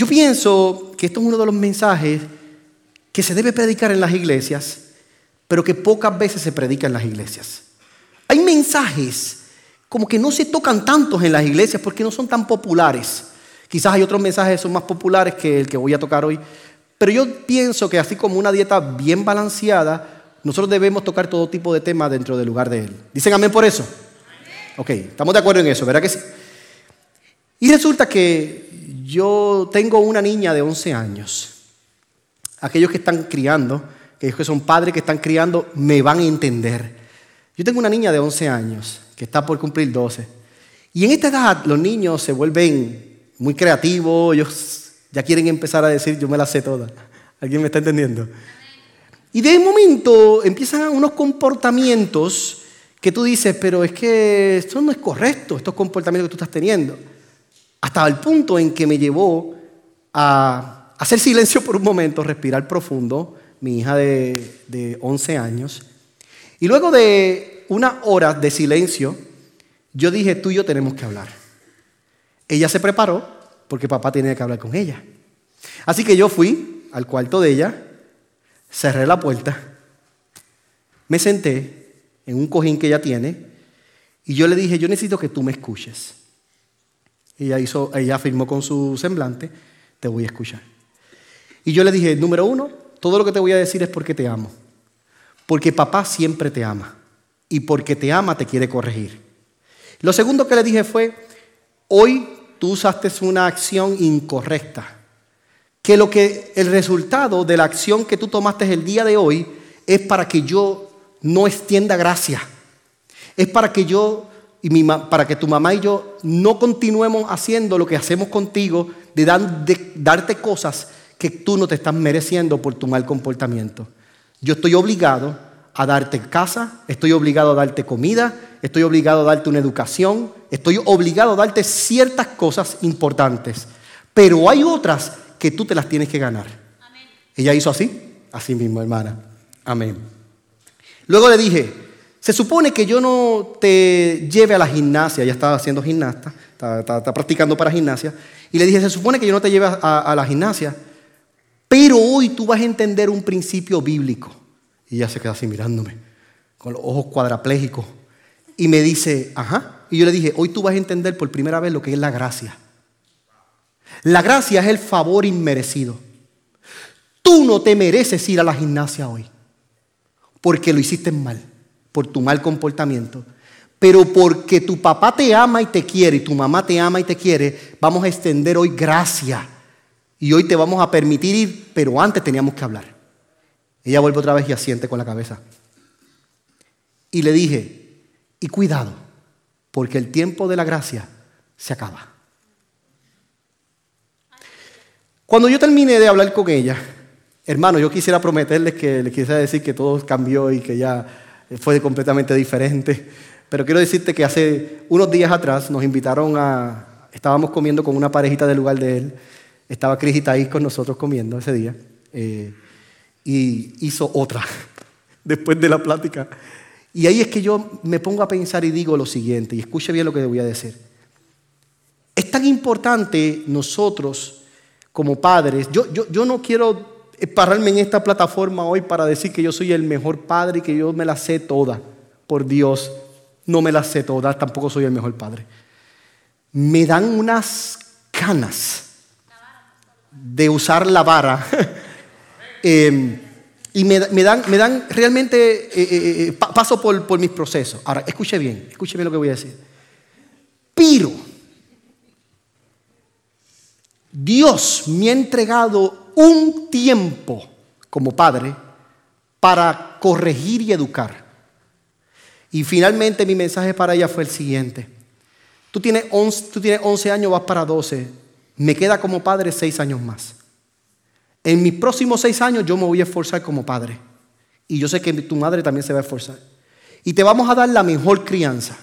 Yo pienso que esto es uno de los mensajes que se debe predicar en las iglesias, pero que pocas veces se predica en las iglesias. Hay mensajes como que no se tocan tantos en las iglesias porque no son tan populares. Quizás hay otros mensajes que son más populares que el que voy a tocar hoy. Pero yo pienso que así como una dieta bien balanceada, nosotros debemos tocar todo tipo de temas dentro del lugar de Él. ¿Dicen amén por eso? Ok, estamos de acuerdo en eso, ¿verdad que sí? Y resulta que yo tengo una niña de 11 años. Aquellos que están criando, aquellos que son padres que están criando, me van a entender. Yo tengo una niña de 11 años que está por cumplir 12. Y en esta edad los niños se vuelven muy creativos, ellos ya quieren empezar a decir, yo me la sé toda. ¿Alguien me está entendiendo? Y de momento empiezan unos comportamientos que tú dices, pero es que esto no es correcto, estos comportamientos que tú estás teniendo. Hasta el punto en que me llevó a hacer silencio por un momento, respirar profundo, mi hija de, de 11 años. Y luego de una hora de silencio, yo dije, tú y yo tenemos que hablar. Ella se preparó porque papá tenía que hablar con ella. Así que yo fui al cuarto de ella, cerré la puerta, me senté en un cojín que ella tiene y yo le dije, yo necesito que tú me escuches. Ella, hizo, ella afirmó con su semblante, te voy a escuchar. Y yo le dije, número uno, todo lo que te voy a decir es porque te amo. Porque papá siempre te ama. Y porque te ama te quiere corregir. Lo segundo que le dije fue, hoy tú usaste una acción incorrecta. Que lo que el resultado de la acción que tú tomaste el día de hoy es para que yo no extienda gracia. Es para que yo y mi, para que tu mamá y yo no continuemos haciendo lo que hacemos contigo de, de darte cosas que tú no te estás mereciendo por tu mal comportamiento. Yo estoy obligado a darte casa, estoy obligado a darte comida, estoy obligado a darte una educación, estoy obligado a darte ciertas cosas importantes. Pero hay otras que tú te las tienes que ganar. Ella hizo así, así mismo, hermana. Amén. Luego le dije, se supone que yo no te lleve a la gimnasia, ella estaba haciendo gimnasta, está, practicando para gimnasia, y le dije, se supone que yo no te lleve a, la gimnasia, pero hoy tú vas a entender un principio bíblico. Y ella se queda así mirándome, con los ojos cuadraplégicos, y me dice, ajá, y yo le dije, hoy tú vas a entender por primera vez lo que es la gracia. La gracia es el favor inmerecido. Tú no te mereces ir a la gimnasia hoy, porque lo hiciste mal por tu mal comportamiento, pero porque tu papá te ama y te quiere y tu mamá te ama y te quiere, vamos a extender hoy gracia. Y hoy te vamos a permitir ir, pero antes teníamos que hablar. Ella vuelve otra vez y asiente con la cabeza. Y le dije, y cuidado, porque el tiempo de la gracia se acaba. Cuando yo terminé de hablar con ella, hermano, yo quisiera prometerles que les quisiera decir que todo cambió y que ya fue completamente diferente. Pero quiero decirte que hace unos días atrás nos invitaron a, estábamos comiendo con una parejita del lugar de él, estaba Cris ahí con nosotros comiendo ese día, eh, y hizo otra después de la plática. Y ahí es que yo me pongo a pensar y digo lo siguiente, y escuche bien lo que voy a decir. Es tan importante nosotros como padres, yo, yo, yo no quiero pararme en esta plataforma hoy para decir que yo soy el mejor padre y que yo me la sé toda. Por Dios, no me la sé toda, tampoco soy el mejor padre. Me dan unas canas de usar la vara. Em, y me, dan, me, dan, realmente, eh, eh, eh, paso por, por mis procesos. Ahora, escuche bien, escuche bien lo que voy a decir. Pero Dios me ha entregado un tiempo como padre para corregir y educar. Y finalmente mi mensaje para ella fue el siguiente. Tú tienes 11, tú tienes 11 años, vas para 12. Me queda como padre 6 años más. En mis próximos 6 años yo me voy a esforzar como padre. Y yo sé que tu madre también se va a esforzar. Y te vamos a dar la mejor crianza.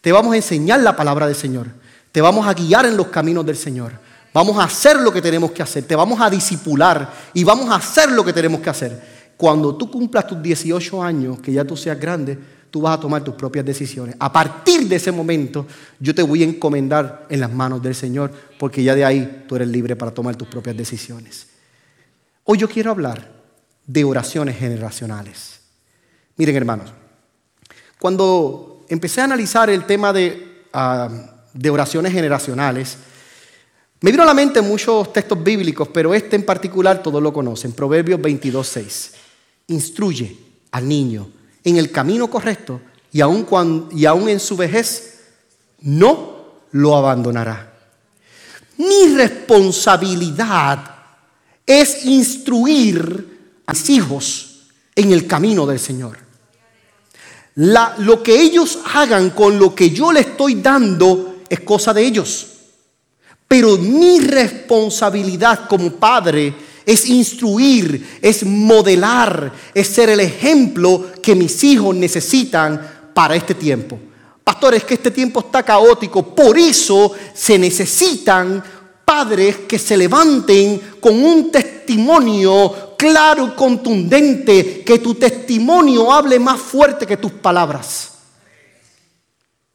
Te vamos a enseñar la palabra del Señor. Te vamos a guiar en los caminos del Señor. Vamos a hacer lo que tenemos que hacer, te vamos a disipular y vamos a hacer lo que tenemos que hacer. Cuando tú cumplas tus 18 años, que ya tú seas grande, tú vas a tomar tus propias decisiones. A partir de ese momento, yo te voy a encomendar en las manos del Señor, porque ya de ahí tú eres libre para tomar tus propias decisiones. Hoy yo quiero hablar de oraciones generacionales. Miren, hermanos, cuando empecé a analizar el tema de, ah, de oraciones generacionales, me vino a la mente muchos textos bíblicos, pero este en particular todos lo conocen. Proverbios 22, 6. Instruye al niño en el camino correcto y aun, cuando, y aun en su vejez no lo abandonará. Mi responsabilidad es instruir a mis hijos en el camino del Señor. lo que ellos hagan con lo que yo le estoy dando es cosa de ellos. Pero mi responsabilidad como padre es instruir, es modelar, es ser el ejemplo que mis hijos necesitan para este tiempo. Pastor, es que este tiempo está caótico, por eso se necesitan padres que se levanten con un testimonio claro contundente, que tu testimonio hable más fuerte que tus palabras.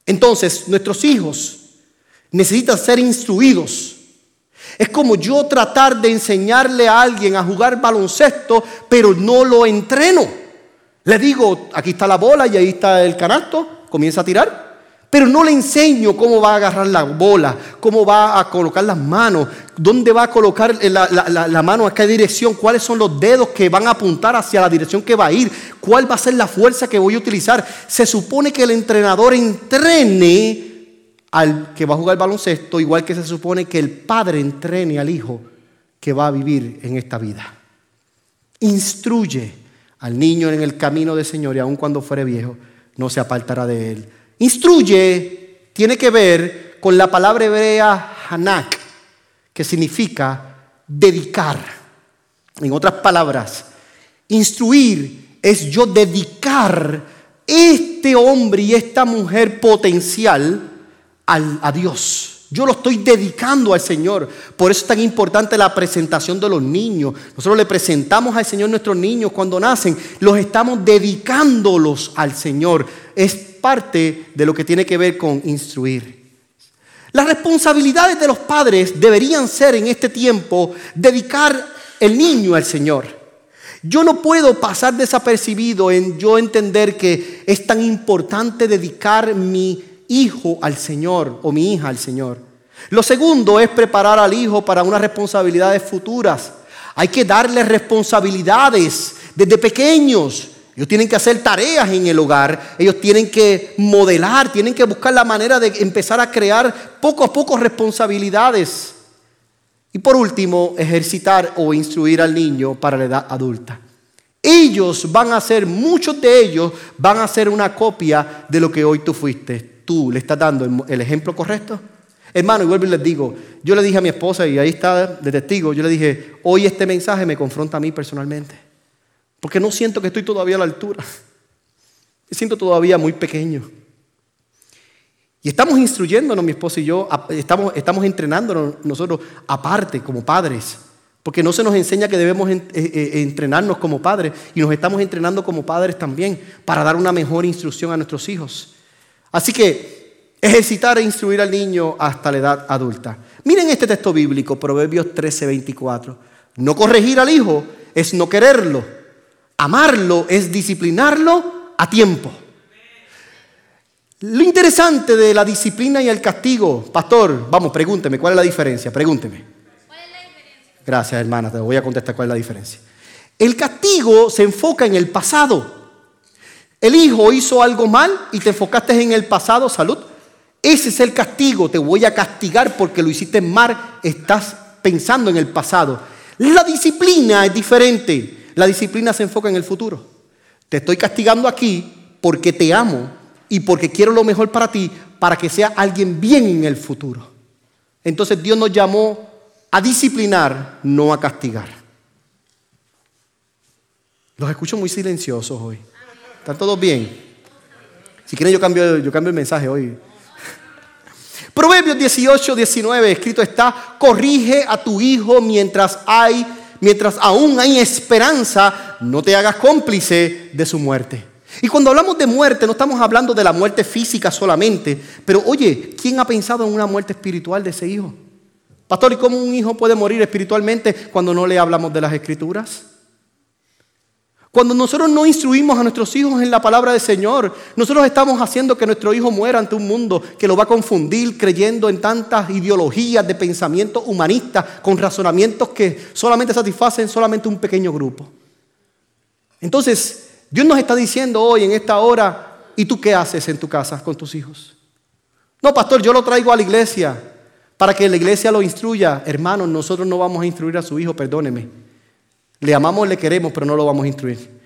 Entonces, nuestros hijos necesitan ser instruidos es como yo tratar de enseñarle a alguien a jugar baloncesto, pero no lo entreno. Le digo, aquí está la bola y ahí está el canasto, comienza a tirar. Pero no le enseño cómo va a agarrar la bola, cómo va a colocar las manos, dónde va a colocar la, la, mano, a qué dirección, cuáles son los dedos que van a apuntar hacia la dirección que va a ir, cuál va a ser la fuerza que voy a utilizar. Se supone que el entrenador entrene al que va a jugar baloncesto, igual que se supone que el padre entrene al hijo que va a vivir en esta vida. Instruye al niño en el camino del Señor y aun cuando fuere viejo, no se apartará de él. Instruye tiene que ver con la palabra hebrea hanak, que significa dedicar. En otras palabras, instruir es yo dedicar este hombre y esta mujer potencial a Dios. Yo lo estoy dedicando al Señor. Por eso es tan importante la presentación de los niños. Nosotros le presentamos al Señor nuestros niños cuando nacen. Los estamos dedicándolos al Señor. Es parte de lo que tiene que ver con instruir. Las responsabilidades de los padres deberían ser en este tiempo dedicar el niño al Señor. Yo no puedo pasar desapercibido en yo entender que es tan importante dedicar mi hijo al Señor o mi hija al Señor. Lo segundo es preparar al hijo para unas responsabilidades futuras. Hay que darle responsabilidades desde pequeños. Ellos tienen que hacer tareas en el hogar, ellos tienen que modelar, tienen que buscar la manera de empezar a crear poco a poco responsabilidades. Y por último, ejercitar o instruir al niño para la edad adulta. Ellos van a ser, muchos de ellos van a ser una copia de lo que hoy tú fuiste tú le estás dando el, ejemplo correcto? Hermano, y vuelvo y les digo, yo le dije a mi esposa, y ahí está de testigo, yo le dije, hoy este mensaje me confronta a mí personalmente, porque no siento que estoy todavía a la altura, me siento todavía muy pequeño. Y estamos instruyéndonos, mi esposa y yo, estamos, estamos entrenándonos nosotros aparte como padres, porque no se nos enseña que debemos eh, eh, entrenarnos como padres, y nos estamos entrenando como padres también para dar una mejor instrucción a nuestros hijos. Así que ejercitar e instruir al niño hasta la edad adulta. Miren este texto bíblico, Proverbios 13, 24. No corregir al hijo es no quererlo. Amarlo es disciplinarlo a tiempo. Lo interesante de la disciplina y el castigo, pastor, vamos, pregúnteme, ¿cuál es la diferencia? Pregúnteme. ¿Cuál es la diferencia? Gracias, hermana, te voy a contestar cuál es la diferencia. El castigo se enfoca en el pasado. El hijo hizo algo mal y te enfocaste en el pasado, salud. Ese es el castigo, te voy a castigar porque lo hiciste mal, estás pensando en el pasado. La disciplina es diferente. La disciplina se enfoca en el futuro. Te estoy castigando aquí porque te amo y porque quiero lo mejor para ti, para que sea alguien bien en el futuro. Entonces Dios nos llamó a disciplinar, no a castigar. Los escucho muy silenciosos hoy. ¿Están todos bien? Si quieren yo cambio, yo cambio el mensaje hoy. Proverbios 18, 19, escrito está, corrige a tu hijo mientras hay, mientras aún hay esperanza, no te hagas cómplice de su muerte. Y cuando hablamos de muerte, no estamos hablando de la muerte física solamente, pero oye, ¿quién ha pensado en una muerte espiritual de ese hijo? Pastor, ¿y cómo un hijo puede morir espiritualmente cuando no le hablamos de las escrituras? Cuando nosotros no instruimos a nuestros hijos en la palabra del Señor, nosotros estamos haciendo que nuestro hijo muera ante un mundo que lo va a confundir creyendo en tantas ideologías de pensamiento humanista con razonamientos que solamente satisfacen solamente un pequeño grupo. Entonces, Dios nos está diciendo hoy en esta hora, ¿y tú qué haces en tu casa con tus hijos? No, pastor, yo lo traigo a la iglesia para que la iglesia lo instruya. Hermanos, nosotros no vamos a instruir a su hijo, perdóneme. Le amamos, le queremos, pero no lo vamos a instruir.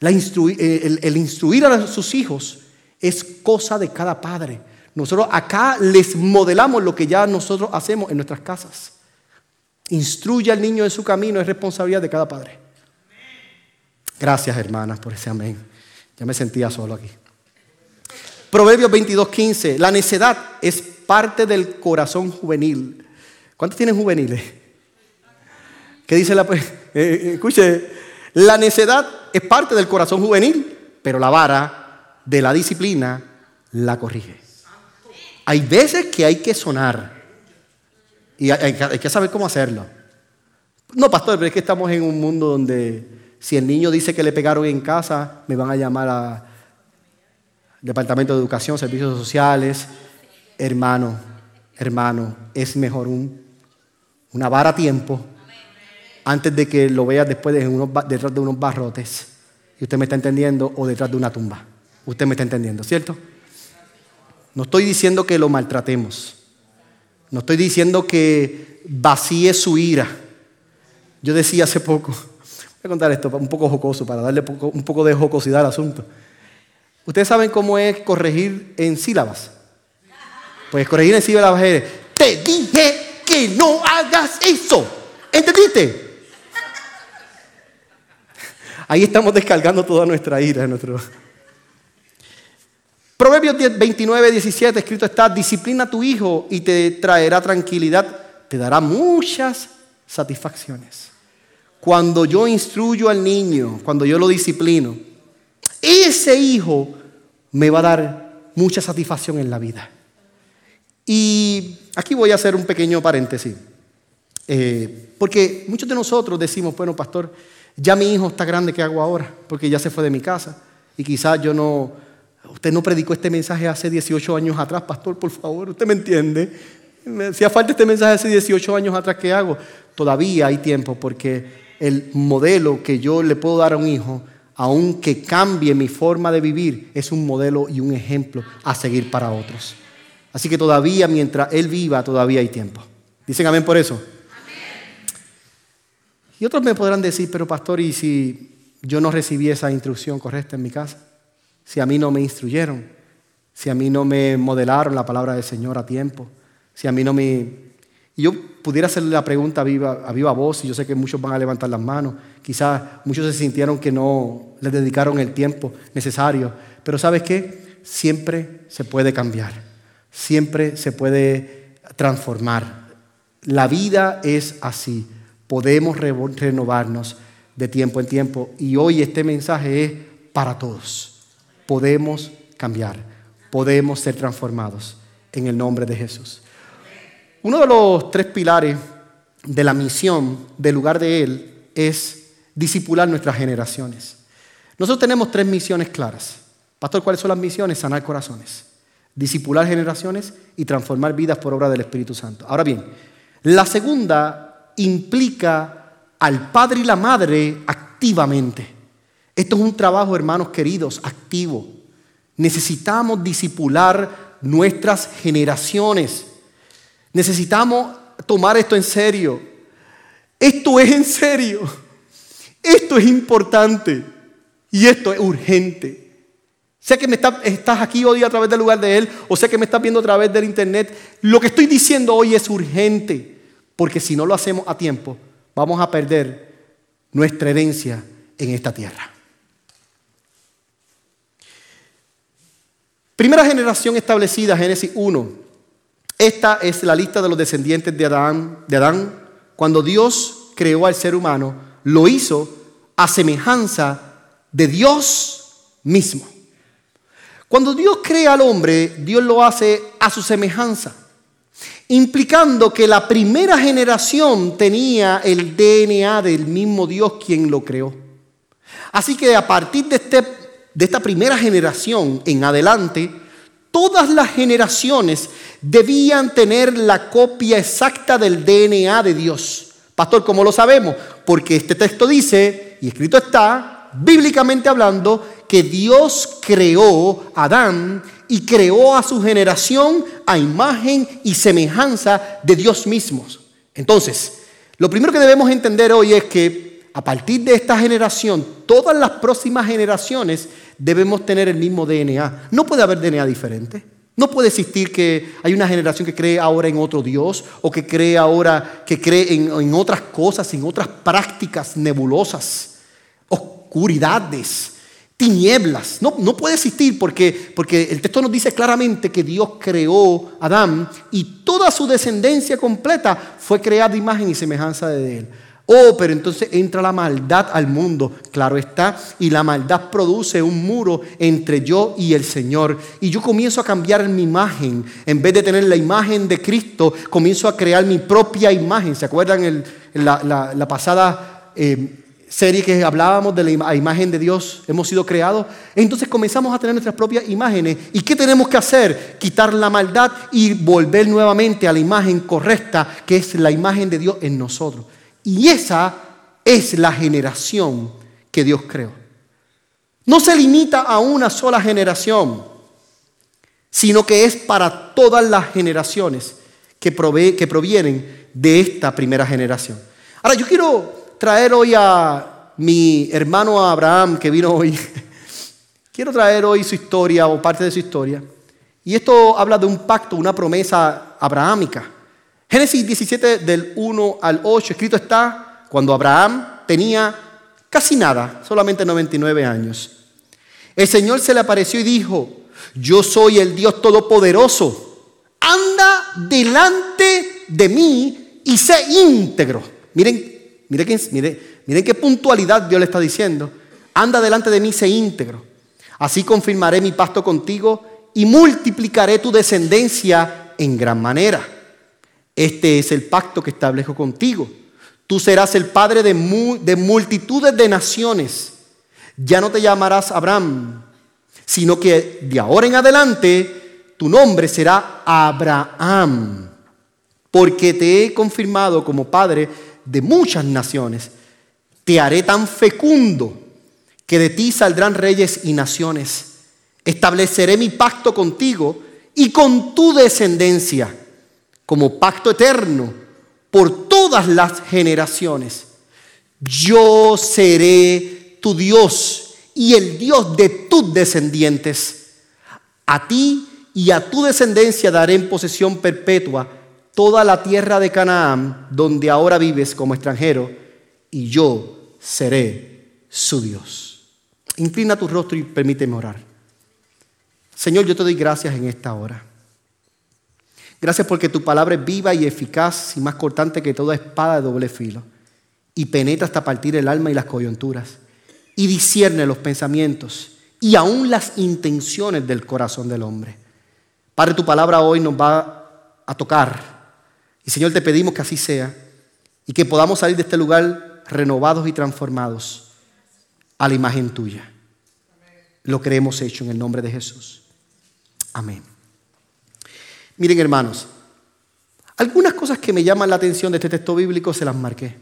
Eh, el, instruir a sus hijos es cosa de cada padre. Nosotros acá les modelamos lo que ya nosotros hacemos en nuestras casas. Instruye al niño en su camino, es responsabilidad de cada padre. Gracias, hermanas, por ese amén. Ya me sentía solo aquí. Proverbios 22:15. La necedad es parte del corazón juvenil. ¿Cuántos tienen juveniles? ¿Qué dice la... Eh, eh, escuche, la necedad es parte del corazón juvenil, pero la vara de la disciplina la corrige. Hay veces que hay que sonar y hay, hay que saber cómo hacerlo. No, pastor, pero es que estamos en un mundo donde si el niño dice que le pegaron en casa, me van a llamar al Departamento de Educación, Servicios Sociales. Hermano, hermano, es mejor una vara a tiempo antes de que lo vea después de detrás de unos barrotes. Y usted me está entendiendo, o detrás de una tumba. Usted me está entendiendo, ¿cierto? No estoy diciendo que lo maltratemos. No estoy diciendo que vacíe su ira. Yo decía hace poco, Voy a contar esto un poco jocoso para darle un poco de jocosidad al asunto. ¿Ustedes saben cómo es corregir en sílabas? Pues corregir en sílabas es, te dije que no hagas eso. ¿Entendiste? Ahí estamos descargando toda nuestra ira. Nuestro... Proverbios 29, 17, escrito está, disciplina a tu hijo y te traerá tranquilidad, te dará muchas satisfacciones cuando yo instruyo al niño, cuando yo lo disciplino, ese hijo me va a dar mucha satisfacción en la vida. Y aquí voy a hacer un pequeño paréntesis. Eh, porque muchos de nosotros decimos, bueno, pastor, ya mi hijo está grande, ¿qué hago ahora? Porque ya se fue de mi casa. Y quizás yo no, usted no predicó este mensaje hace 18 años atrás, pastor, por favor, usted me entiende. Me hacía falta este mensaje hace 18 años atrás, ¿qué hago? Todavía hay tiempo porque el modelo que yo le puedo dar a un hijo, aunque cambie mi forma de vivir, es un modelo y un ejemplo a seguir para otros. Así que todavía, mientras Él viva, todavía hay tiempo. ¿Dicen amén por eso? Y otros me podrán decir, pero pastor, ¿y si yo no recibí esa instrucción correcta en mi casa? Si a mí no me instruyeron, si a mí no me modelaron la palabra del Señor a tiempo, si a mí no me yo pudiera hacerle la pregunta a viva, a viva voz, y yo sé que muchos van a levantar las manos. Quizás muchos se sintieron que no les dedicaron el tiempo necesario. Pero ¿sabes qué? Siempre se puede cambiar. Siempre se puede transformar. La vida es así. Podemos renovarnos de tiempo en tiempo. Y hoy este mensaje es para todos. Podemos cambiar. Podemos ser transformados en el nombre de Jesús. Uno de los tres pilares de la misión del lugar de Él es disipular nuestras generaciones. Nosotros tenemos tres misiones claras. Pastor, ¿cuáles son las misiones? Sanar corazones, disipular generaciones y transformar vidas por obra del Espíritu Santo. Ahora bien, la segunda implica al padre y la madre activamente. Esto es un trabajo, hermanos queridos, activo. Necesitamos disipular nuestras generaciones. Necesitamos tomar esto en serio. Esto es en serio. Esto es importante. Y esto es urgente. Sé que me estás aquí hoy a través del lugar de Él, o sé que me estás viendo a través del Internet. Lo que estoy diciendo hoy es urgente, porque si no lo hacemos a tiempo, vamos a perder nuestra herencia en esta tierra. Primera generación establecida, Génesis 1, esta es la lista de los descendientes de Adán, de Adán. Cuando Dios creó al ser humano, lo hizo a semejanza de Dios mismo. Cuando Dios crea al hombre, Dios lo hace a su semejanza, implicando que la primera generación tenía el DNA del mismo Dios quien lo creó. Así que a partir de, este, de esta primera generación en adelante, todas las generaciones debían tener la copia exacta del DNA de Dios. Pastor, ¿cómo lo sabemos? Porque este texto dice, y escrito está, bíblicamente hablando, que Dios creó a Adán y creó a su generación a imagen y semejanza de Dios mismo. Entonces, lo primero que debemos entender hoy es que a partir de esta generación, todas las próximas generaciones debemos tener el mismo DNA. No puede haber DNA diferente. No puede existir que hay una generación que cree ahora en otro Dios o que cree ahora, que cree en, en otras cosas, en otras prácticas nebulosas, oscuridades, tinieblas. No, no puede existir porque, porque el texto nos dice claramente que Dios creó a Adán y toda su descendencia completa fue creada imagen y semejanza de él. Oh, pero entonces entra la maldad al mundo, claro está, y la maldad produce un muro entre yo y el Señor. Y yo comienzo a cambiar mi imagen. En vez de tener la imagen de Cristo, comienzo a crear mi propia imagen. ¿Se acuerdan la, pasada eh, serie que hablábamos de la imagen de Dios? Hemos sido creados. Entonces comenzamos a tener nuestras propias imágenes. ¿Y qué tenemos que hacer? Quitar la maldad y volver nuevamente a la imagen correcta, que es la imagen de Dios en nosotros. Y esa es la generación que Dios creó. No se limita a una sola generación, sino que es para todas las generaciones que, provienen de esta primera generación. Ahora, yo quiero traer hoy a mi hermano Abraham que vino hoy. quiero traer hoy su historia o parte de su historia. Y esto habla de un pacto, una promesa abrahámica. Génesis 17 del 1 al 8, escrito está cuando Abraham tenía casi nada, solamente 99 años. El Señor se le apareció y dijo, yo soy el Dios Todopoderoso, anda delante de mí y sé íntegro. Miren, miren, miren, miren qué puntualidad Dios le está diciendo. Anda delante de mí, sé íntegro. Así confirmaré mi pacto contigo y multiplicaré tu descendencia en gran manera. Este es el pacto que establezco contigo. Tú serás el padre de, multitudes de naciones. Ya no te llamarás Abraham, sino que de ahora en adelante tu nombre será Abraham, porque te he confirmado como padre de muchas naciones. Te haré tan fecundo que de ti saldrán reyes y naciones. Estableceré mi pacto contigo y con tu descendencia como pacto eterno por todas las generaciones. Yo seré tu Dios y el Dios de tus descendientes. A ti y a tu descendencia daré en posesión perpetua toda la tierra de Canaán, donde ahora vives como extranjero, y yo seré su Dios. Inclina tu rostro y permíteme orar. Señor, yo te doy gracias en esta hora. Gracias porque tu palabra es viva y eficaz y más cortante que toda espada de doble filo. Y penetra hasta partir el alma y las coyunturas. Y discierne los pensamientos y aún las intenciones del corazón del hombre. Padre, tu palabra hoy nos va a tocar. Y Señor, te pedimos que así sea. Y que podamos salir de este lugar renovados y transformados a la imagen tuya. Lo que hemos hecho en el nombre de Jesús. Amén. Miren hermanos, algunas cosas que me llaman la atención de este texto bíblico se las marqué.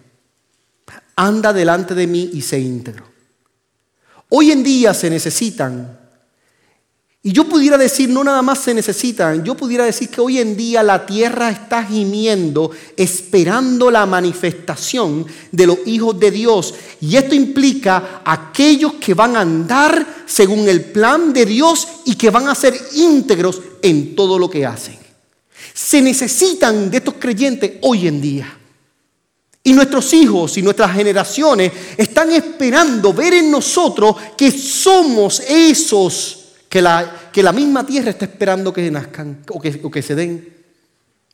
Anda delante de mí y sé íntegro. Hoy en día se necesitan, y yo pudiera decir, no nada más se necesitan, yo pudiera decir que hoy en día la tierra está gimiendo, esperando la manifestación de los hijos de Dios. Y esto implica aquellos que van a andar según el plan de Dios y que van a ser íntegros en todo lo que hacen. Se necesitan de estos creyentes hoy en día. Y nuestros hijos y nuestras generaciones están esperando ver en nosotros que somos esos que la, que la misma tierra está esperando que nazcan o que, que se den.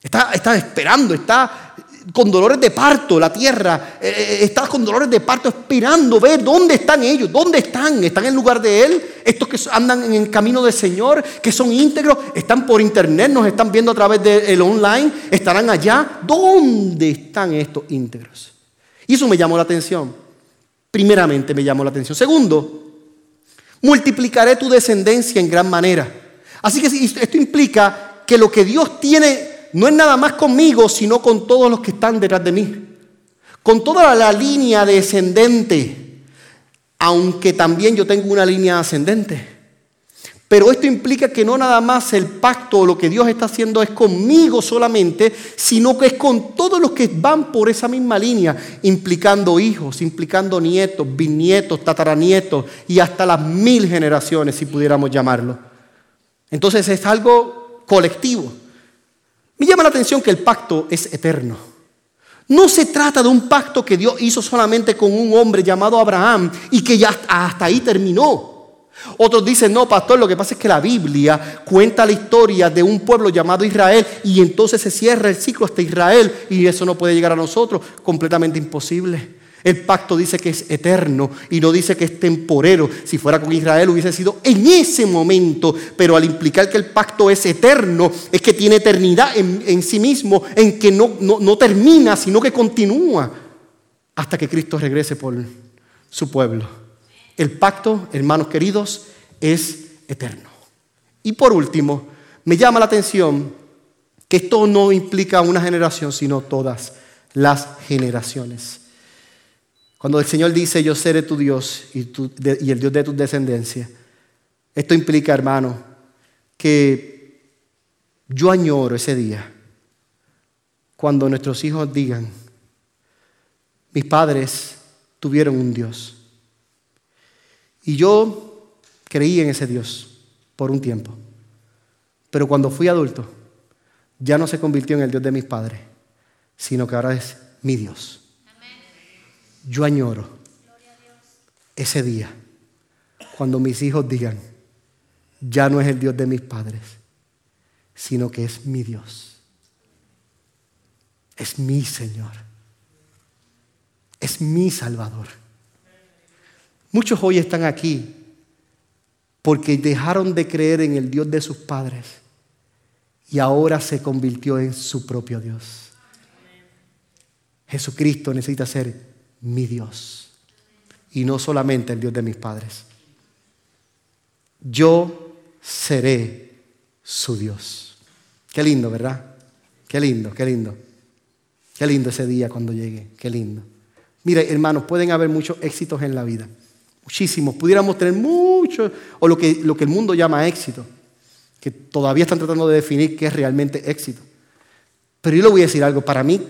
Está, está esperando, está con dolores de parto, la tierra eh, eh, está con dolores de parto esperando ver dónde están ellos, dónde están, están en lugar de Él, estos que andan en el camino del Señor, que son íntegros, están por internet, nos están viendo a través del online, estarán allá, ¿dónde están estos íntegros? Y eso me llamó la atención, primeramente me llamó la atención. Segundo, multiplicaré tu descendencia en gran manera. Así que esto implica que lo que Dios tiene no es nada más conmigo, sino con todos los que están detrás de mí. Con toda la línea descendente, aunque también yo tengo una línea ascendente. Pero esto implica que no nada más el pacto o lo que Dios está haciendo es conmigo solamente, sino que es con todos los que van por esa misma línea, implicando hijos, implicando nietos, bisnietos, tataranietos y hasta las mil generaciones, si pudiéramos llamarlo. Entonces es algo colectivo. Me llama la atención que el pacto es eterno. No se trata de un pacto que Dios hizo solamente con un hombre llamado Abraham y que ya hasta ahí terminó. Otros dicen, no, pastor, lo que pasa es que la Biblia cuenta la historia de un pueblo llamado Israel y entonces se cierra el ciclo hasta Israel y eso no puede llegar a nosotros. Completamente imposible. El pacto dice que es eterno y no dice que es temporero. Si fuera con Israel hubiese sido en ese momento, pero al implicar que el pacto es eterno, es que tiene eternidad en, sí mismo, en que no, no termina, sino que continúa hasta que Cristo regrese por su pueblo. El pacto, hermanos queridos, es eterno. Y por último, me llama la atención que esto no implica una generación, sino todas las generaciones. Cuando el Señor dice, yo seré tu Dios y, el Dios de tu descendencia, esto implica, hermano, que yo añoro ese día cuando nuestros hijos digan, mis padres tuvieron un Dios. Y yo creí en ese Dios por un tiempo. Pero cuando fui adulto, ya no se convirtió en el Dios de mis padres, sino que ahora es mi Dios. Yo añoro ese día cuando mis hijos digan, ya no es el Dios de mis padres, sino que es mi Dios. Es mi Señor. Es mi Salvador. Muchos hoy están aquí porque dejaron de creer en el Dios de sus padres y ahora se convirtió en su propio Dios. Jesucristo necesita ser mi Dios y no solamente el Dios de mis padres. Yo seré su Dios. Qué lindo, ¿verdad? Qué lindo, qué lindo. Qué lindo ese día cuando llegue, qué lindo. Mire, hermanos, pueden haber muchos éxitos en la vida. Muchísimos. Pudiéramos tener muchos, o lo que, lo que el mundo llama éxito, que todavía están tratando de definir qué es realmente éxito. Pero yo le voy a decir algo, para mí,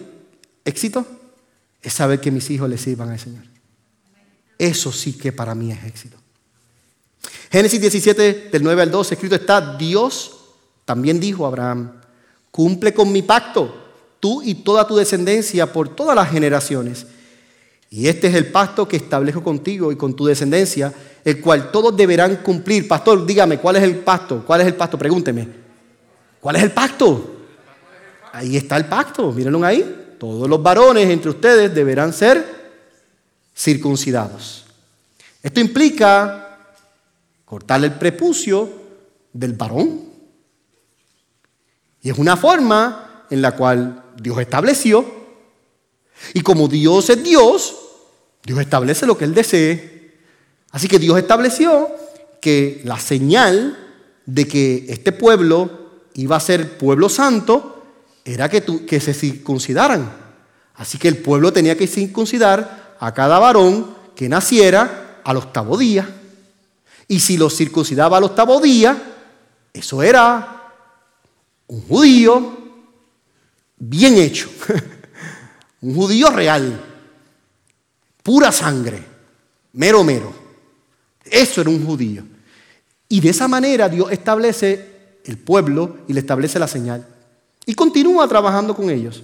éxito es saber que mis hijos le sirvan al Señor. Eso sí que para mí es éxito. Génesis 17, del 9 al 12, escrito está, Dios también dijo a Abraham, cumple con mi pacto, tú y toda tu descendencia por todas las generaciones. Y este es el pacto que establezco contigo y con tu descendencia, el cual todos deberán cumplir. Pastor, dígame, ¿cuál es el pacto? ¿Cuál es el pacto? Pregúnteme. ¿Cuál es el pacto? Ahí está el pacto, mírenlo ahí. Todos los varones entre ustedes deberán ser circuncidados. Esto implica cortarle el prepucio del varón. Y es una forma en la cual Dios estableció. Y como Dios es Dios, Dios establece lo que Él desee. Así que Dios estableció que la señal de que este pueblo iba a ser pueblo santo era que, que se circuncidaran. Así que el pueblo tenía que circuncidar a cada varón que naciera al octavo día. Y si lo circuncidaba al octavo día, eso era un judío bien hecho, un judío real, pura sangre, mero mero. Eso era un judío. Y de esa manera Dios establece el pueblo y le establece la señal. Y continúa trabajando con ellos.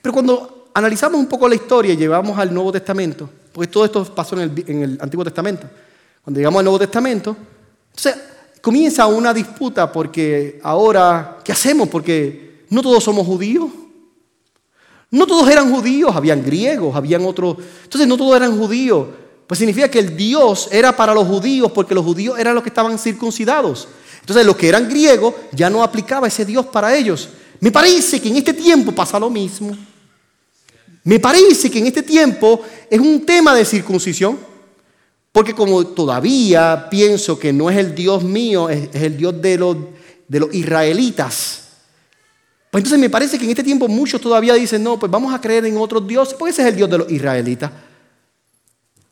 Pero cuando analizamos un poco la historia y llevamos al Nuevo Testamento, porque todo esto pasó en el, Antiguo Testamento, cuando llegamos al Nuevo Testamento, entonces comienza una disputa porque ahora, ¿qué hacemos? Porque no todos somos judíos. No todos eran judíos, habían griegos, habían otros. Entonces no todos eran judíos. Pues significa que el Dios era para los judíos porque los judíos eran los que estaban circuncidados. Entonces los que eran griegos ya no aplicaba ese Dios para ellos. Me parece que en este tiempo pasa lo mismo. Me parece que en este tiempo es un tema de circuncisión. Porque como todavía pienso que no es el Dios mío, es, el Dios de los, de los israelitas. Pues entonces me parece que en este tiempo muchos todavía dicen, no, pues vamos a creer en otros dioses, porque ese es el Dios de los israelitas.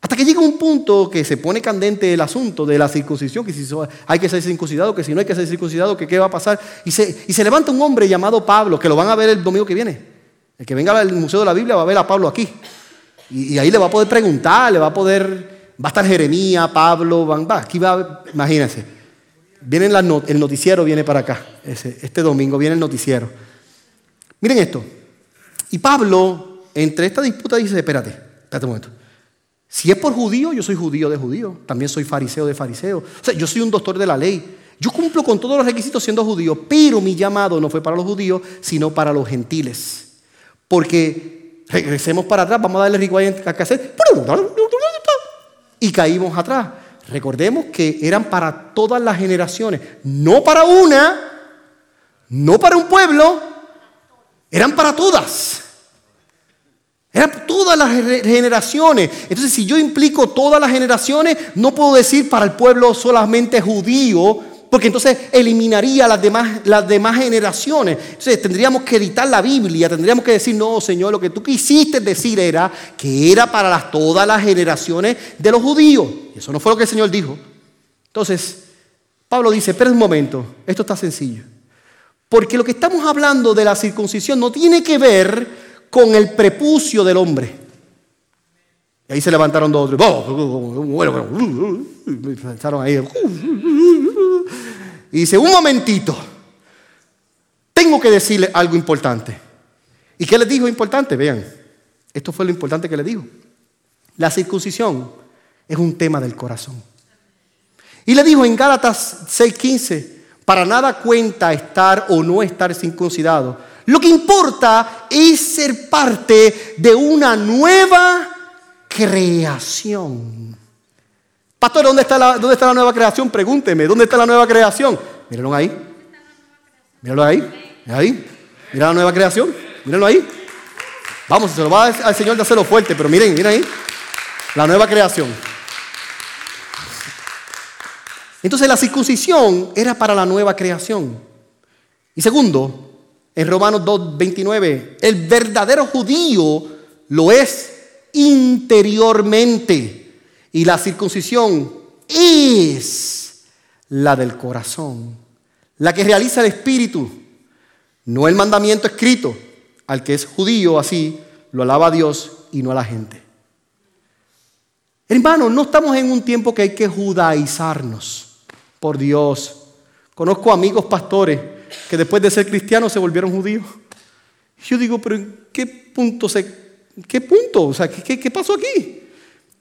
Hasta que llega un punto que se pone candente el asunto de la circuncisión, que si hay que ser circuncidado, que si no hay que ser circuncidado, que qué va a pasar. Y se, levanta un hombre llamado Pablo, que lo van a ver el domingo que viene. El que venga al Museo de la Biblia va a ver a Pablo aquí. Y, ahí le va a poder preguntar, le va a poder, va a estar Jeremías, Pablo, van, va, aquí va, imagínense. Viene el noticiero, viene para acá. este domingo viene el noticiero. Miren esto. Y Pablo, entre esta disputa, dice, espérate, espérate un momento. Si es por judío, yo soy judío de judío. También soy fariseo de fariseo. O sea, yo soy un doctor de la ley. Yo cumplo con todos los requisitos siendo judío, pero mi llamado no fue para los judíos, sino para los gentiles. Porque regresemos para atrás, vamos a darle rico a hacer. Y caímos atrás. Recordemos que eran para todas las generaciones, no para una, no para un pueblo, eran para todas. Eran todas las generaciones. Entonces, si yo implico todas las generaciones, no puedo decir para el pueblo solamente judío, porque entonces eliminaría las demás, las demás generaciones. Entonces, tendríamos que editar la Biblia, tendríamos que decir, no, Señor, lo que tú quisiste decir era que era para todas las generaciones de los judíos. Y eso no fue lo que el Señor dijo. Entonces, Pablo dice, espera un momento, esto está sencillo. Porque lo que estamos hablando de la circuncisión no tiene que ver con el prepucio del hombre. Y ahí se levantaron dos otros. Ahí. Y dice, un momentito, tengo que decirle algo importante. ¿Y qué les dijo importante? Vean, esto fue lo importante que le dijo. La circuncisión es un tema del corazón. Y le dijo en Gálatas 6:15, para nada cuenta estar o no estar circuncidado lo que importa es ser parte de una nueva creación. Pastor, ¿dónde está la, dónde está la nueva creación? Pregúnteme, ¿dónde está la nueva creación? Mírenlo ahí. Míralo ahí. Ahí. Mira la nueva creación. Mírenlo ahí. Vamos, se lo va al Señor de hacerlo fuerte, pero miren, miren ahí. La nueva creación. Entonces la circuncisión era para la nueva creación. Y segundo, en Romanos 2.29, el verdadero judío lo es interiormente y la circuncisión es la del corazón, la que realiza el espíritu, no el mandamiento escrito. Al que es judío así, lo alaba a Dios y no a la gente. Hermanos, no estamos en un tiempo que hay que judaizarnos, por Dios. Conozco amigos pastores que después de ser cristianos se volvieron judíos. Yo digo, pero ¿en qué punto se, qué punto? O sea, ¿qué, qué pasó aquí?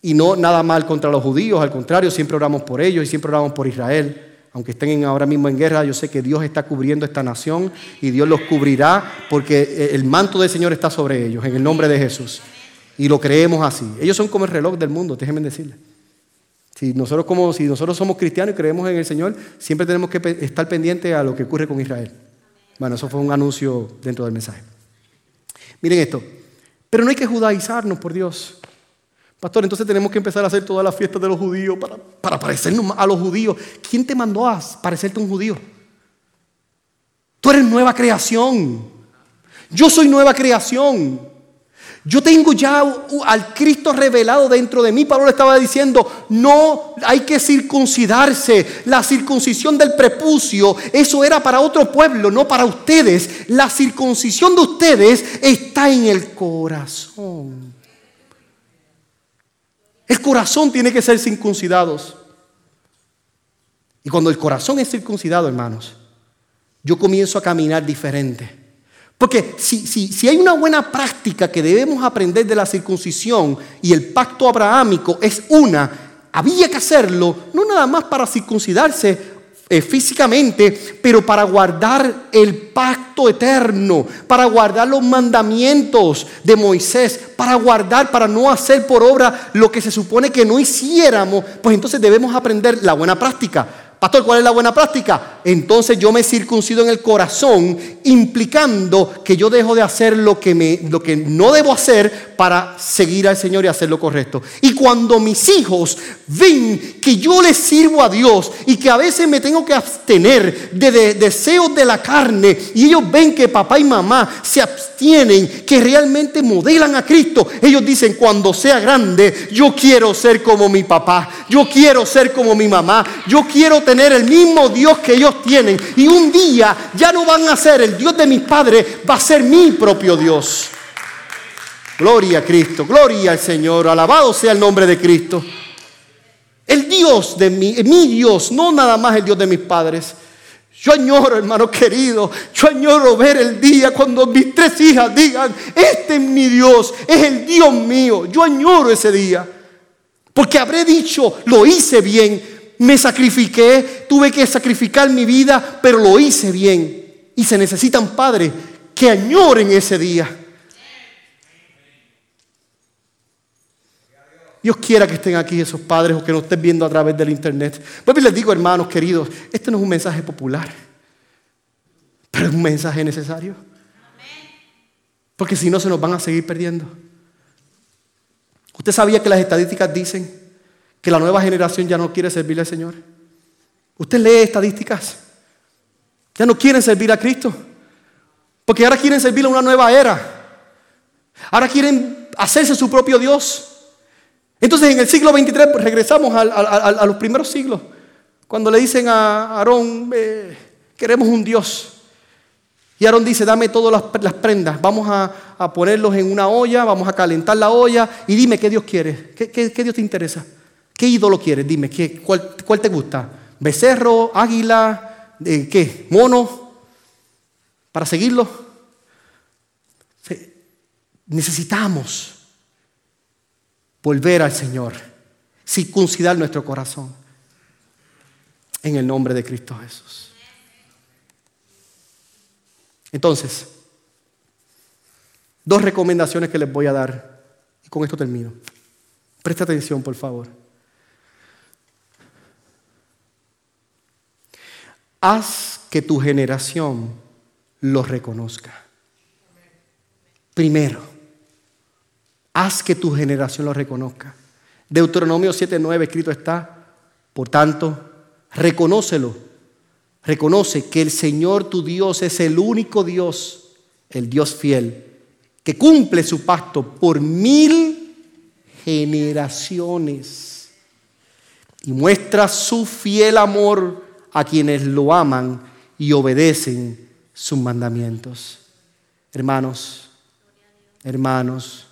Y no nada mal contra los judíos, al contrario, siempre oramos por ellos y siempre oramos por Israel. Aunque estén ahora mismo en guerra, yo sé que Dios está cubriendo esta nación y Dios los cubrirá porque el manto del Señor está sobre ellos, en el nombre de Jesús. Y lo creemos así. Ellos son como el reloj del mundo, déjenme decirles. Si nosotros, como, si nosotros somos cristianos y creemos en el Señor, siempre tenemos que estar pendientes a lo que ocurre con Israel. Bueno, eso fue un anuncio dentro del mensaje. Miren esto. Pero no hay que judaizarnos, por Dios. Pastor, entonces tenemos que empezar a hacer todas las fiestas de los judíos para, para parecernos a los judíos. ¿Quién te mandó a parecerte un judío? Tú eres nueva creación. Yo soy nueva creación. Yo tengo ya al Cristo revelado dentro de mí. Pablo le estaba diciendo, no hay que circuncidarse. La circuncisión del prepucio, eso era para otro pueblo, no para ustedes. La circuncisión de ustedes está en el corazón. El corazón tiene que ser circuncidado. Y cuando el corazón es circuncidado, hermanos, yo comienzo a caminar diferente. Porque si, si, hay una buena práctica que debemos aprender de la circuncisión y el pacto abrahámico es una, había que hacerlo, no nada más para circuncidarse eh, físicamente, pero para guardar el pacto eterno, para guardar los mandamientos de Moisés, para guardar, para no hacer por obra lo que se supone que no hiciéramos, pues entonces debemos aprender la buena práctica. Pastor, ¿cuál es la buena práctica? Entonces yo me circuncido en el corazón, implicando que yo dejo de hacer lo que, me, lo que no debo hacer para seguir al Señor y hacer lo correcto. Y cuando mis hijos ven que yo les sirvo a Dios y que a veces me tengo que abstener de, deseos de la carne, y ellos ven que papá y mamá se abstienen, que realmente modelan a Cristo, ellos dicen, cuando sea grande, yo quiero ser como mi papá, yo quiero ser como mi mamá, yo quiero tener el mismo Dios que ellos tienen. Y un día ya no van a ser el Dios de mis padres, va a ser mi propio Dios. Gloria a Cristo, gloria al Señor, alabado sea el nombre de Cristo. El Dios de mi, mi Dios, no nada más el Dios de mis padres. Yo añoro, hermano querido, yo añoro ver el día cuando mis tres hijas digan, este es mi Dios, es el Dios mío. Yo añoro ese día. Porque habré dicho, lo hice bien, me sacrifiqué, tuve que sacrificar mi vida, pero lo hice bien. Y se necesitan padres que añoren ese día. Dios quiera que estén aquí esos padres o que nos estén viendo a través del internet. Pues les digo, hermanos queridos, este no es un mensaje popular, pero es un mensaje necesario. Porque si no, se nos van a seguir perdiendo. ¿Usted sabía que las estadísticas dicen que la nueva generación ya no quiere servirle al Señor? ¿Usted lee estadísticas? Ya no quieren servir a Cristo. Porque ahora quieren servirle a una nueva era. Ahora quieren hacerse su propio Dios. Entonces en el siglo 23 pues, regresamos a, los primeros siglos, cuando le dicen a Aarón, queremos un Dios. Y Aarón dice, dame todas las, prendas, vamos a, ponerlos en una olla, vamos a calentar la olla y dime qué Dios quiere, qué, Dios te interesa, qué ídolo quieres, dime, ¿qué, cuál, te gusta? ¿Becerro, águila, eh, qué? ¿Mono? Para seguirlo. Necesitamos volver al Señor, circuncidar nuestro corazón. En el nombre de Cristo Jesús. Entonces, dos recomendaciones que les voy a dar. Y con esto termino. Presta atención, por favor. Haz que tu generación lo reconozca. Primero. Haz que tu generación lo reconozca. Deuteronomio 7:9 escrito está, por tanto, reconócelo. Reconoce que el Señor tu Dios es el único Dios, el Dios fiel, que cumple su pacto por mil generaciones y muestra su fiel amor a quienes lo aman y obedecen sus mandamientos. Hermanos, hermanos,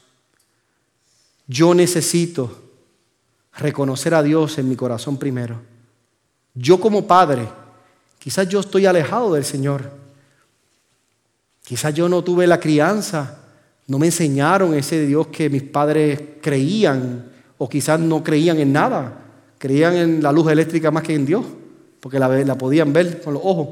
yo necesito reconocer a Dios en mi corazón primero. Yo como padre, quizás yo estoy alejado del Señor. Quizás yo no tuve la crianza, no me enseñaron ese Dios que mis padres creían o quizás no creían en nada. Creían en la luz eléctrica más que en Dios, porque la, la podían ver con los ojos.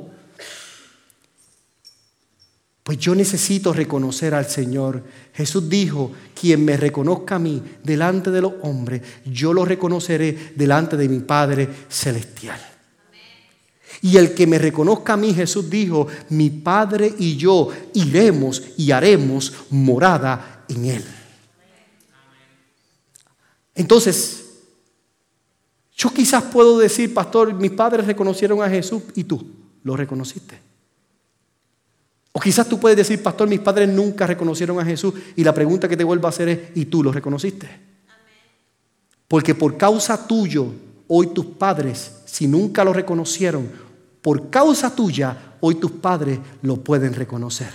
Pues yo necesito reconocer al Señor. Jesús dijo, quien me reconozca a mí delante de los hombres, yo lo reconoceré delante de mi Padre Celestial. Y el que me reconozca a mí, Jesús dijo, mi Padre y yo iremos y haremos morada en Él. Entonces, yo quizás puedo decir, pastor, mis padres reconocieron a Jesús y tú lo reconociste. O quizás tú puedes decir, pastor, mis padres nunca reconocieron a Jesús y la pregunta que te vuelvo a hacer es, ¿y tú lo reconociste? Porque por causa tuyo, hoy tus padres, si nunca lo reconocieron, por causa tuya, hoy tus padres lo pueden reconocer.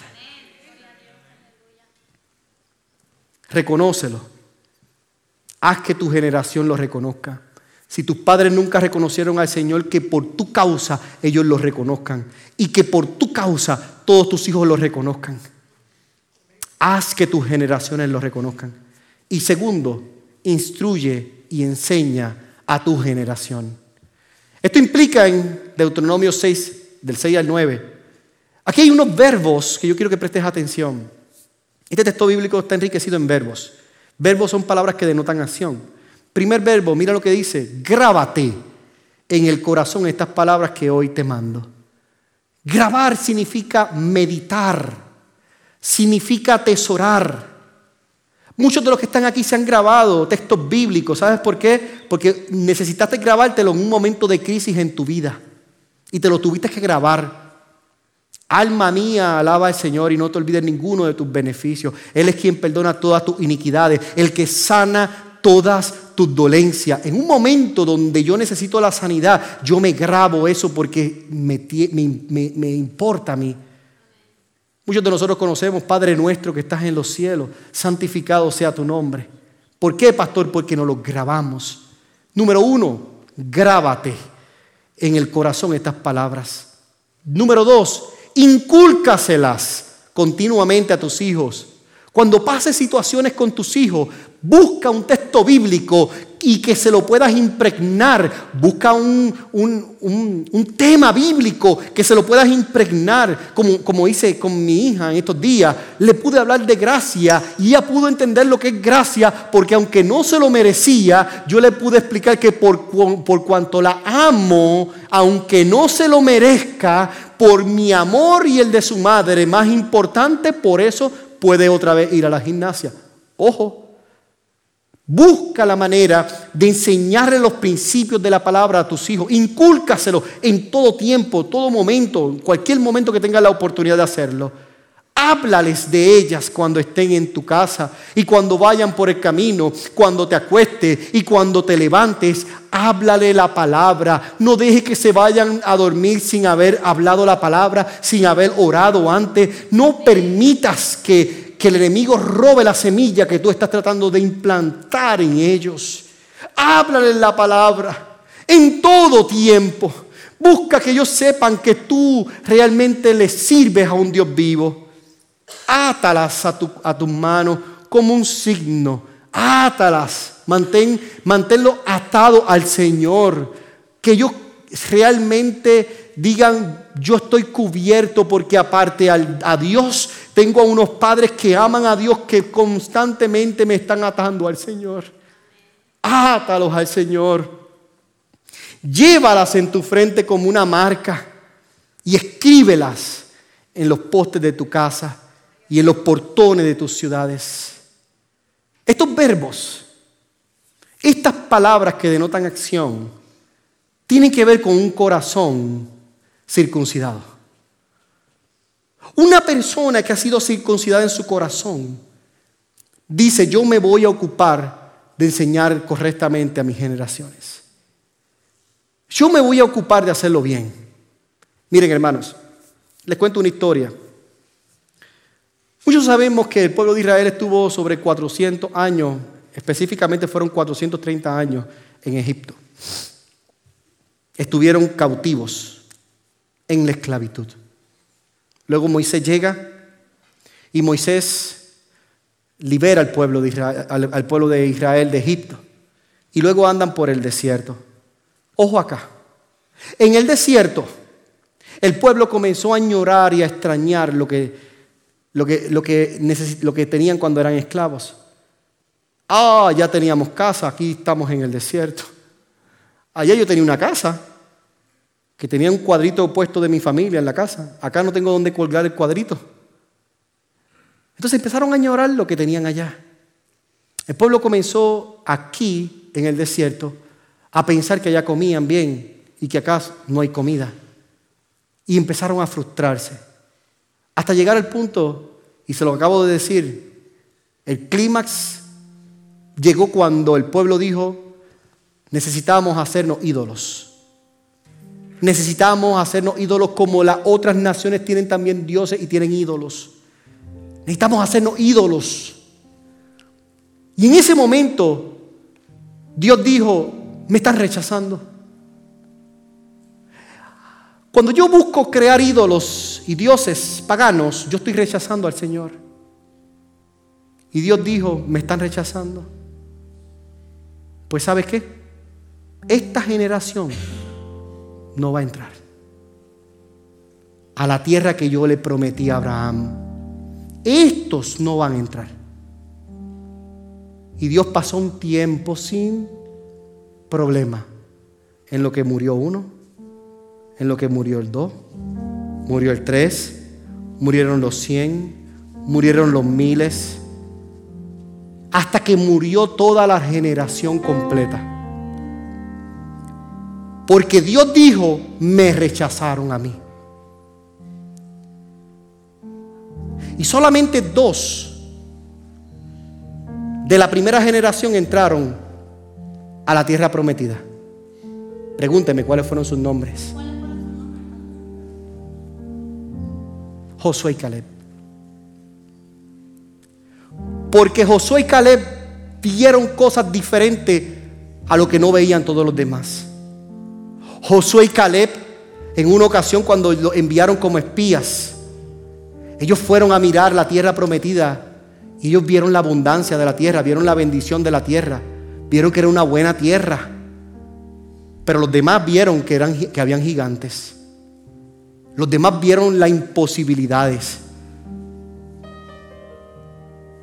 Reconócelo. Haz que tu generación lo reconozca. Si tus padres nunca reconocieron al Señor, que por tu causa ellos lo reconozcan. Y que por tu causa todos tus hijos lo reconozcan. Haz que tus generaciones lo reconozcan. Y segundo, instruye y enseña a tu generación. Esto implica en Deuteronomio 6, del 6 al 9. Aquí hay unos verbos que yo quiero que prestes atención. Este texto bíblico está enriquecido en verbos. Verbos son palabras que denotan acción. Primer verbo, mira lo que dice, grábate en el corazón estas palabras que hoy te mando. Grabar significa meditar, significa atesorar. Muchos de los que están aquí se han grabado textos bíblicos. ¿Sabes por qué? Porque necesitaste grabártelo en un momento de crisis en tu vida. Y te lo tuviste que grabar. Alma mía, alaba al Señor y no te olvides ninguno de tus beneficios. Él es quien perdona todas tus iniquidades, el que sana todas tus dolencias. En un momento donde yo necesito la sanidad, yo me grabo eso porque me, me importa a mí. Muchos de nosotros conocemos, Padre nuestro que estás en los cielos, santificado sea tu nombre. ¿Por qué, pastor? Porque nos lo grabamos. Número uno, grábate en el corazón estas palabras. Número dos, incúlcaselas continuamente a tus hijos. Cuando pases situaciones con tus hijos, busca un texto bíblico y que se lo puedas impregnar. Busca un, tema bíblico que se lo puedas impregnar. Como, como hice con mi hija en estos días, le pude hablar de gracia y ella pudo entender lo que es gracia porque aunque no se lo merecía, yo le pude explicar que por, por cuanto la amo, aunque no se lo merezca, por mi amor y el de su madre, más importante, por eso puede otra vez ir a la gimnasia. Ojo, busca la manera de enseñarle los principios de la palabra a tus hijos. Incúlcaselo en todo tiempo, todo momento, en cualquier momento que tengas la oportunidad de hacerlo. Háblales de ellas cuando estén en tu casa y cuando vayan por el camino, cuando te acuestes y cuando te levantes. Háblale la palabra. No dejes que se vayan a dormir sin haber hablado la palabra, sin haber orado antes. No permitas que, que el enemigo robe la semilla que tú estás tratando de implantar en ellos. Háblale la palabra en todo tiempo. Busca que ellos sepan que tú realmente les sirves a un Dios vivo. Átalas a, tu, a tus manos como un signo. Átalas. Mantén, manténlo atado al Señor. Que ellos realmente digan, yo estoy cubierto porque aparte a Dios tengo a unos padres que aman a Dios que constantemente me están atando al Señor. Átalos al Señor. Llévalas en tu frente como una marca y escríbelas en los postes de tu casa y en los portones de tus ciudades. Estos verbos, estas palabras que denotan acción, tienen que ver con un corazón circuncidado. Una persona que ha sido circuncidada en su corazón dice, yo me voy a ocupar de enseñar correctamente a mis generaciones. Yo me voy a ocupar de hacerlo bien. Miren hermanos, les cuento una historia. Muchos sabemos que el pueblo de Israel estuvo sobre 400 años, específicamente fueron 430 años en Egipto. Estuvieron cautivos en la esclavitud. Luego Moisés llega y Moisés libera al pueblo de Israel, al pueblo de, Israel de Egipto. Y luego andan por el desierto. Ojo acá. En el desierto, el pueblo comenzó a añorar y a extrañar lo que lo que, lo que, lo que tenían cuando eran esclavos. Ah, ya teníamos casa, aquí estamos en el desierto. Allá yo tenía una casa, que tenía un cuadrito puesto de mi familia en la casa. Acá no tengo dónde colgar el cuadrito. Entonces empezaron a añorar lo que tenían allá. El pueblo comenzó aquí, en el desierto, a pensar que allá comían bien y que acá no hay comida. Y empezaron a frustrarse. Hasta llegar al punto, y se lo acabo de decir, el clímax llegó cuando el pueblo dijo, necesitamos hacernos ídolos. Necesitamos hacernos ídolos como las otras naciones tienen también dioses y tienen ídolos. Necesitamos hacernos ídolos. Y en ese momento Dios dijo, me están rechazando. Cuando yo busco crear ídolos y dioses paganos, yo estoy rechazando al Señor. Y Dios dijo, me están rechazando. Pues ¿sabes qué? Esta generación no va a entrar a la tierra que yo le prometí a Abraham. Estos no van a entrar. Y Dios pasó un tiempo sin problema en lo que murió uno, en lo que murió el dos, murió el tres, murieron los cien, murieron los miles, hasta que murió toda la generación completa. Porque Dios dijo, me rechazaron a mí. Y solamente dos de la primera generación entraron a la tierra prometida. Pregúnteme cuáles fueron sus nombres. Josué y Caleb. Porque Josué y Caleb vieron cosas diferentes a lo que no veían todos los demás. Josué y Caleb, en una ocasión cuando lo enviaron como espías, ellos fueron a mirar la tierra prometida y ellos vieron la abundancia de la tierra, vieron la bendición de la tierra, vieron que era una buena tierra. Pero los demás vieron que, eran, que habían gigantes. Los demás vieron las imposibilidades.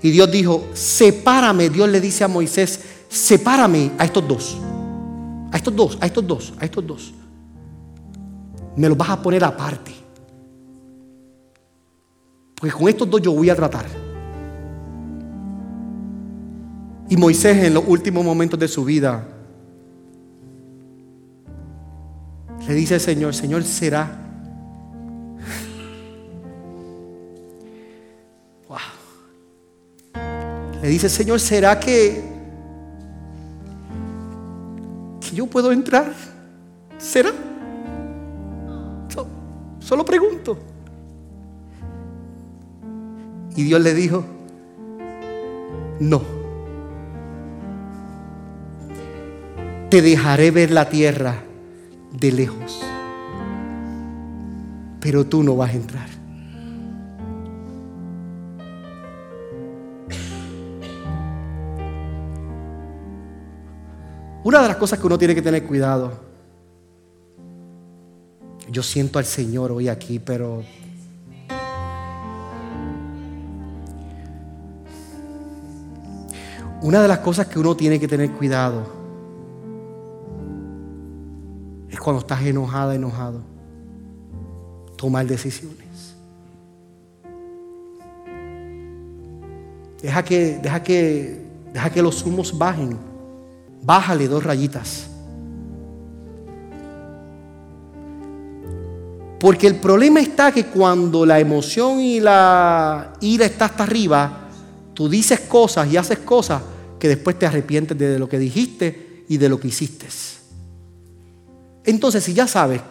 Y Dios dijo, sepárame, Dios le dice a Moisés, sepárame a estos dos. A estos dos, a estos dos, a estos dos. Me los vas a poner aparte. Porque con estos dos yo voy a tratar. Y Moisés en los últimos momentos de su vida le dice al Señor, Señor, será Le dice, Señor, ¿será que, que yo puedo entrar? ¿Será? solo pregunto. Y Dios le dijo, no. Te dejaré ver la tierra de lejos, pero tú no vas a entrar. Una de las cosas que uno tiene que tener cuidado. Yo siento al Señor hoy aquí, pero una de las cosas que uno tiene que tener cuidado es cuando estás enojada, enojado, tomar decisiones. Deja que, deja que, deja que los humos bajen bájale dos rayitas. Porque el problema está que cuando la emoción y la ira está hasta arriba, tú dices cosas y haces cosas que después te arrepientes de lo que dijiste y de lo que hiciste. Entonces, si ya sabes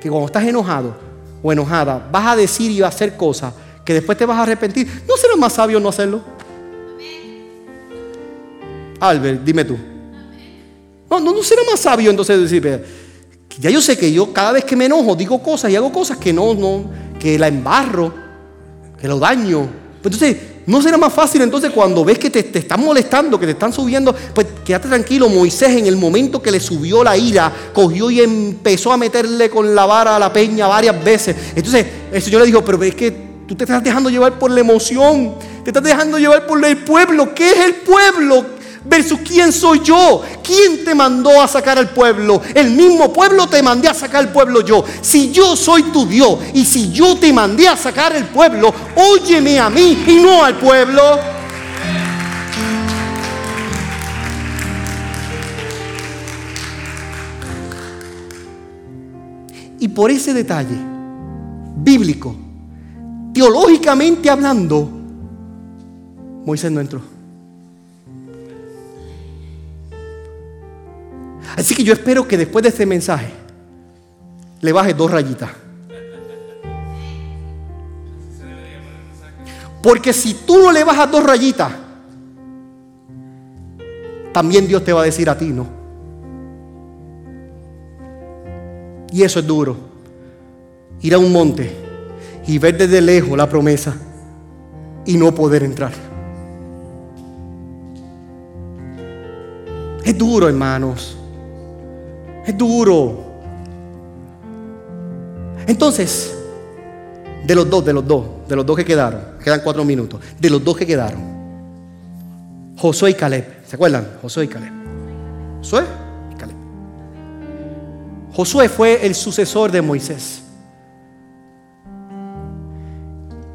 que cuando estás enojado o enojada, vas a decir y a hacer cosas que después te vas a arrepentir, ¿no será más sabio no hacerlo? Albert, dime tú. No, no, será más sabio entonces decir, ya yo sé que yo cada vez que me enojo digo cosas y hago cosas que no, no, que la embarro, que lo daño. Pues entonces, ¿no será más fácil entonces cuando ves que te, te, están molestando, que te están subiendo? Pues quédate tranquilo, Moisés en el momento que le subió la ira, cogió y empezó a meterle con la vara a la peña varias veces. Entonces el Señor le dijo, pero es que tú te estás dejando llevar por la emoción, te estás dejando llevar por el pueblo. ¿Qué es el pueblo? Versus quién soy yo. ¿Quién te mandó a sacar al pueblo? El mismo pueblo te mandé a sacar al pueblo yo. Si yo soy tu Dios y si yo te mandé a sacar el pueblo, óyeme a mí y no al pueblo. Y por ese detalle bíblico, teológicamente hablando, Moisés no entró. Así que yo espero que después de este mensaje le baje dos rayitas. Porque si tú no le bajas dos rayitas, también Dios te va a decir a ti, ¿no? Y eso es duro. Ir a un monte y ver desde lejos la promesa y no poder entrar. Es duro, hermanos. Es duro. Entonces, de los dos, de los dos, de los dos que quedaron, quedan cuatro minutos, de los dos que quedaron, Josué y Caleb, ¿se acuerdan? Josué y Caleb. Josué y Caleb. Josué fue el sucesor de Moisés.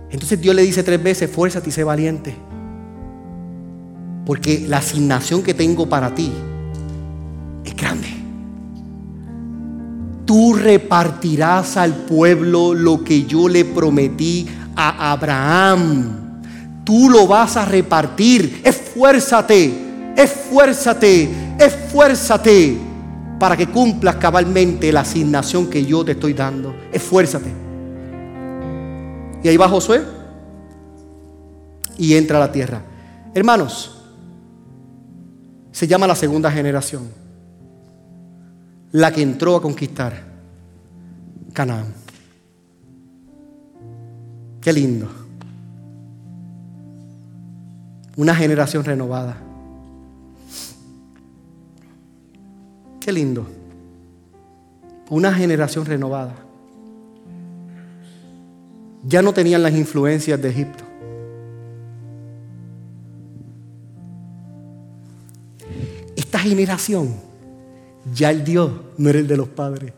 Entonces Dios le dice tres veces, fuérzate y sé valiente. Porque la asignación que tengo para ti es grande. Tú repartirás al pueblo lo que yo le prometí a Abraham. Tú lo vas a repartir. Esfuérzate, esfuérzate, esfuérzate para que cumplas cabalmente la asignación que yo te estoy dando. Esfuérzate. Y ahí va Josué y entra a la tierra. Hermanos, se llama la segunda generación, la que entró a conquistar Canaán. Qué lindo. Una generación renovada. Qué lindo. Una generación renovada. Ya no tenían las influencias de Egipto. Esta generación, ya el Dios no era el de los padres.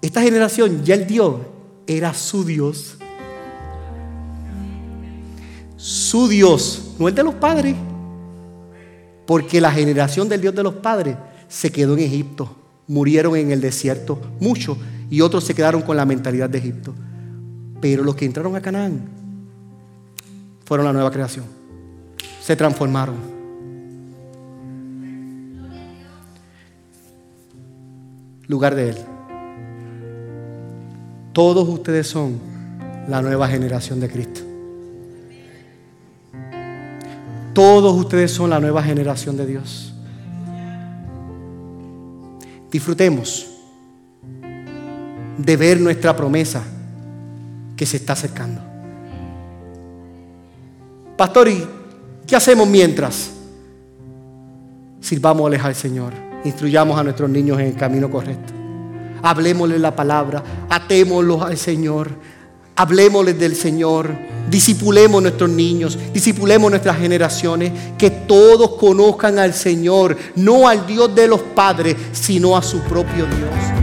Esta generación, ya el Dios era su Dios. Su Dios, no el de los padres. Porque la generación del Dios de los padres se quedó en Egipto. Murieron en el desierto muchos y otros se quedaron con la mentalidad de Egipto. Pero los que entraron a Canaán fueron la nueva creación. Se transformaron. Lugar de Él. Todos ustedes son la nueva generación de Cristo. Todos ustedes son la nueva generación de Dios. Disfrutemos de ver nuestra promesa que se está acercando. Pastor, ¿y qué hacemos mientras? Sirvamos al Señor, instruyamos a nuestros niños en el camino correcto. Hablemosle la palabra, atémoslos al Señor, hablemosles del Señor, disipulemos nuestros niños, disipulemos nuestras generaciones, que todos conozcan al Señor, no al Dios de los padres, sino a su propio Dios.